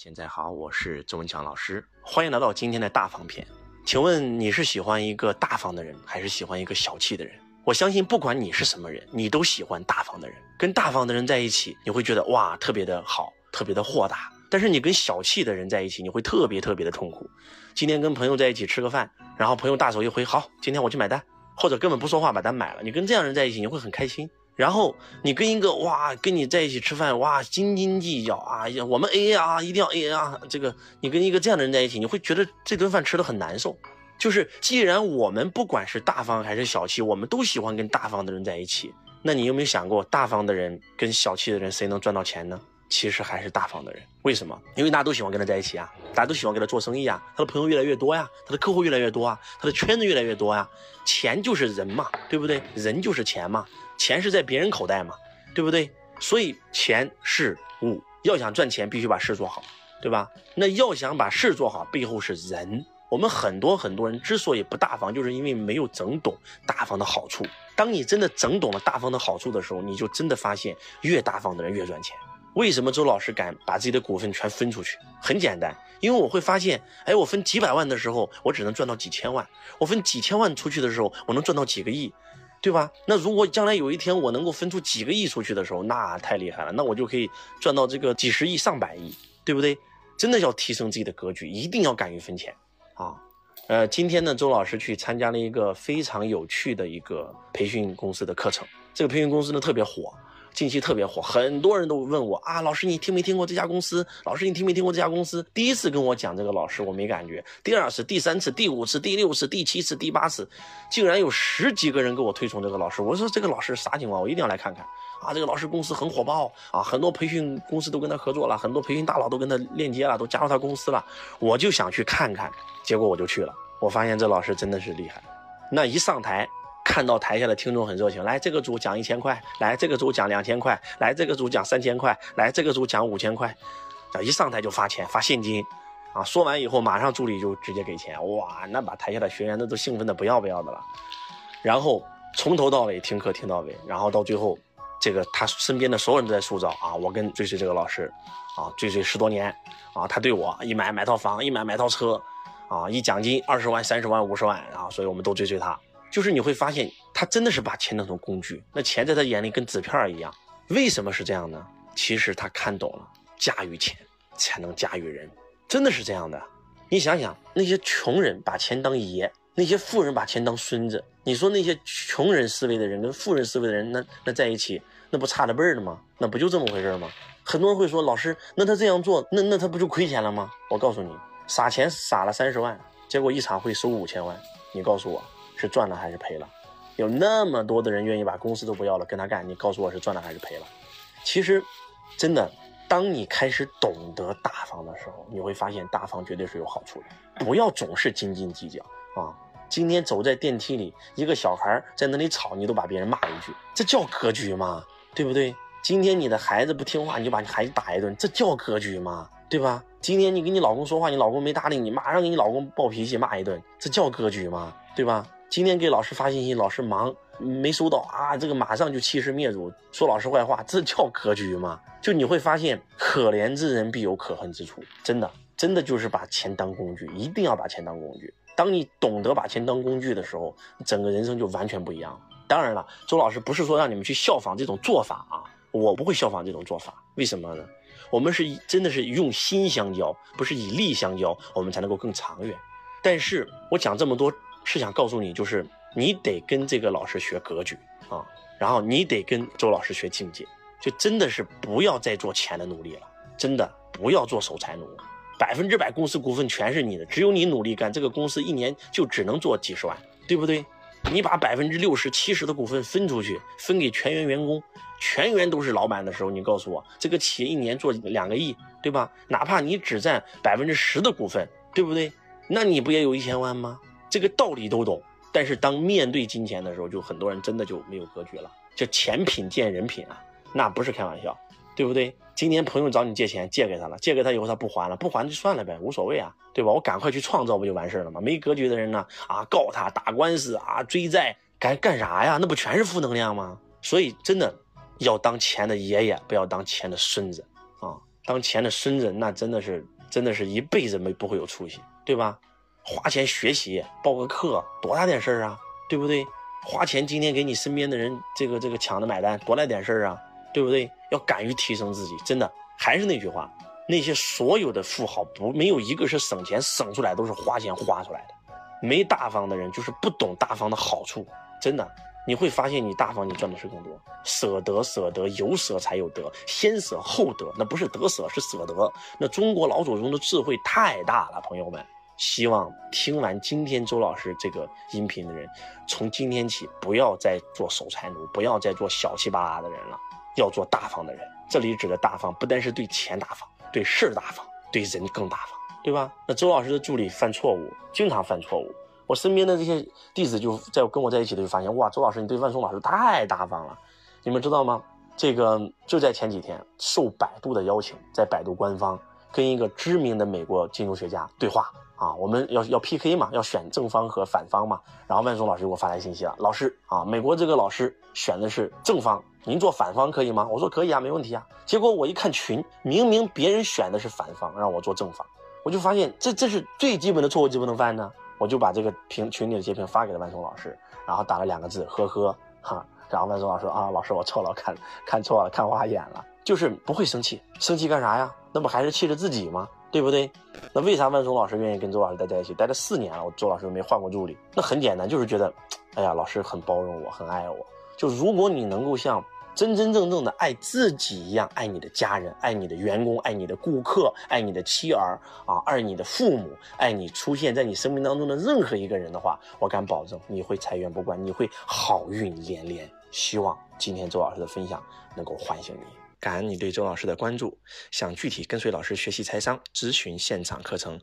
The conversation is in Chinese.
现在好，我是周文强老师，欢迎来到今天的大方篇。请问你是喜欢一个大方的人，还是喜欢一个小气的人？我相信，不管你是什么人，你都喜欢大方的人。跟大方的人在一起，你会觉得哇，特别的好，特别的豁达。但是你跟小气的人在一起，你会特别特别的痛苦。今天跟朋友在一起吃个饭，然后朋友大手一挥，好，今天我去买单，或者根本不说话把单买了。你跟这样人在一起，你会很开心。然后你跟一个哇，跟你在一起吃饭哇，斤斤计较啊，呀，我们 A A 啊，一定要 A A 啊，这个你跟一个这样的人在一起，你会觉得这顿饭吃的很难受。就是既然我们不管是大方还是小气，我们都喜欢跟大方的人在一起，那你有没有想过，大方的人跟小气的人谁能赚到钱呢？其实还是大方的人。为什么？因为大家都喜欢跟他在一起啊，大家都喜欢跟他做生意啊，他的朋友越来越多呀，他的客户越来越多啊，他的圈子越来越多呀。钱就是人嘛，对不对？人就是钱嘛，钱是在别人口袋嘛。对不对？所以钱是物，要想赚钱，必须把事做好，对吧？那要想把事做好，背后是人。我们很多很多人之所以不大方，就是因为没有整懂大方的好处。当你真的整懂了大方的好处的时候，你就真的发现，越大方的人越赚钱。为什么周老师敢把自己的股份全分出去？很简单，因为我会发现，哎，我分几百万的时候，我只能赚到几千万；我分几千万出去的时候，我能赚到几个亿。对吧？那如果将来有一天我能够分出几个亿出去的时候，那太厉害了，那我就可以赚到这个几十亿、上百亿，对不对？真的要提升自己的格局，一定要敢于分钱啊！呃，今天呢，周老师去参加了一个非常有趣的一个培训公司的课程，这个培训公司呢特别火。近期特别火，很多人都问我啊，老师你听没听过这家公司？老师你听没听过这家公司？第一次跟我讲这个老师我没感觉，第二次、第三次、第五次、第六次、第七次、第八次，竟然有十几个人给我推崇这个老师。我说这个老师啥情况？我一定要来看看啊！这个老师公司很火爆啊，很多培训公司都跟他合作了，很多培训大佬都跟他链接了，都加入他公司了。我就想去看看，结果我就去了，我发现这老师真的是厉害，那一上台。看到台下的听众很热情，来这个组讲一千块，来这个组讲两千块，来这个组讲三千块，来这个组讲五千块，啊，一上台就发钱发现金，啊，说完以后马上助理就直接给钱，哇，那把台下的学员那都兴奋的不要不要的了。然后从头到尾听课听到尾，然后到最后，这个他身边的所有人都在塑造啊，我跟追随这个老师，啊，追随十多年，啊，他对我一买买套房，一买买套车，啊，一奖金二十万、三十万、五十万，啊，所以我们都追随他。就是你会发现，他真的是把钱当成工具，那钱在他眼里跟纸片一样。为什么是这样呢？其实他看懂了，驾驭钱才能驾驭人，真的是这样的。你想想，那些穷人把钱当爷，那些富人把钱当孙子。你说那些穷人思维的人跟富人思维的人，那那在一起，那不差着辈儿的吗？那不就这么回事吗？很多人会说，老师，那他这样做，那那他不就亏钱了吗？我告诉你，撒钱撒了三十万，结果一场会收五千万，你告诉我。是赚了还是赔了？有那么多的人愿意把公司都不要了跟他干，你告诉我是赚了还是赔了？其实，真的，当你开始懂得大方的时候，你会发现大方绝对是有好处的。不要总是斤斤计较啊！今天走在电梯里，一个小孩在那里吵，你都把别人骂一句，这叫格局吗？对不对？今天你的孩子不听话，你就把你孩子打一顿，这叫格局吗？对吧？今天你跟你老公说话，你老公没搭理你，马上给你老公暴脾气骂一顿，这叫格局吗？对吧？今天给老师发信息，老师忙没收到啊，这个马上就欺师灭祖，说老师坏话，这叫格局吗？就你会发现，可怜之人必有可恨之处，真的，真的就是把钱当工具，一定要把钱当工具。当你懂得把钱当工具的时候，整个人生就完全不一样了。当然了，周老师不是说让你们去效仿这种做法啊，我不会效仿这种做法，为什么呢？我们是真的是用心相交，不是以利相交，我们才能够更长远。但是我讲这么多。是想告诉你，就是你得跟这个老师学格局啊，然后你得跟周老师学境界，就真的是不要再做钱的努力了，真的不要做守财奴，百分之百公司股份全是你的，只有你努力干，这个公司一年就只能做几十万，对不对？你把百分之六十、七十的股份分出去，分给全员员工，全员都是老板的时候，你告诉我，这个企业一年做两个亿，对吧？哪怕你只占百分之十的股份，对不对？那你不也有一千万吗？这个道理都懂，但是当面对金钱的时候，就很多人真的就没有格局了。就钱品见人品啊，那不是开玩笑，对不对？今天朋友找你借钱，借给他了，借给他以后他不还了，不还就算了呗，无所谓啊，对吧？我赶快去创造不就完事了吗？没格局的人呢，啊，告他打官司啊，追债干干啥呀？那不全是负能量吗？所以真的要当钱的爷爷，不要当钱的孙子啊！当钱的孙子，那真的是真的是一辈子没不会有出息，对吧？花钱学习，报个课，多大点事儿啊，对不对？花钱今天给你身边的人这个这个抢着买单，多大点事儿啊，对不对？要敢于提升自己，真的还是那句话，那些所有的富豪不没有一个是省钱省出来，都是花钱花出来的。没大方的人就是不懂大方的好处，真的。你会发现，你大方，你赚的是更多。舍得，舍得，有舍才有得，先舍后得，那不是得舍，是舍得。那中国老祖宗的智慧太大了，朋友们。希望听完今天周老师这个音频的人，从今天起不要再做守财奴，不要再做小气巴拉的人了，要做大方的人。这里指的大方，不单是对钱大方，对事儿大方，对人更大方，对吧？那周老师的助理犯错误，经常犯错误。我身边的这些弟子就在跟我在一起的就发现，哇，周老师你对万松老师太大方了，你们知道吗？这个就在前几天受百度的邀请，在百度官方跟一个知名的美国金融学家对话啊，我们要要 PK 嘛，要选正方和反方嘛。然后万松老师给我发来信息了，老师啊，美国这个老师选的是正方，您做反方可以吗？我说可以啊，没问题啊。结果我一看群，明明别人选的是反方，让我做正方，我就发现这这是最基本的错误就不能犯呢。我就把这个屏群里的截屏发给了万松老师，然后打了两个字，呵呵，哈。然后万松老师说啊，老师我错了，看看错了，看花眼了，就是不会生气，生气干啥呀？那不还是气着自己吗？对不对？那为啥万松老师愿意跟周老师待在一起？待了四年了，我周老师没换过助理。那很简单，就是觉得，哎呀，老师很包容我，很爱我。就如果你能够像。真真正正的爱自己一样爱你的家人，爱你的员工，爱你的顾客，爱你的妻儿啊，爱你的父母，爱你出现在你生命当中的任何一个人的话，我敢保证你会财源不断，你会好运连连。希望今天周老师的分享能够唤醒你，感恩你对周老师的关注。想具体跟随老师学习财商，咨询现场课程。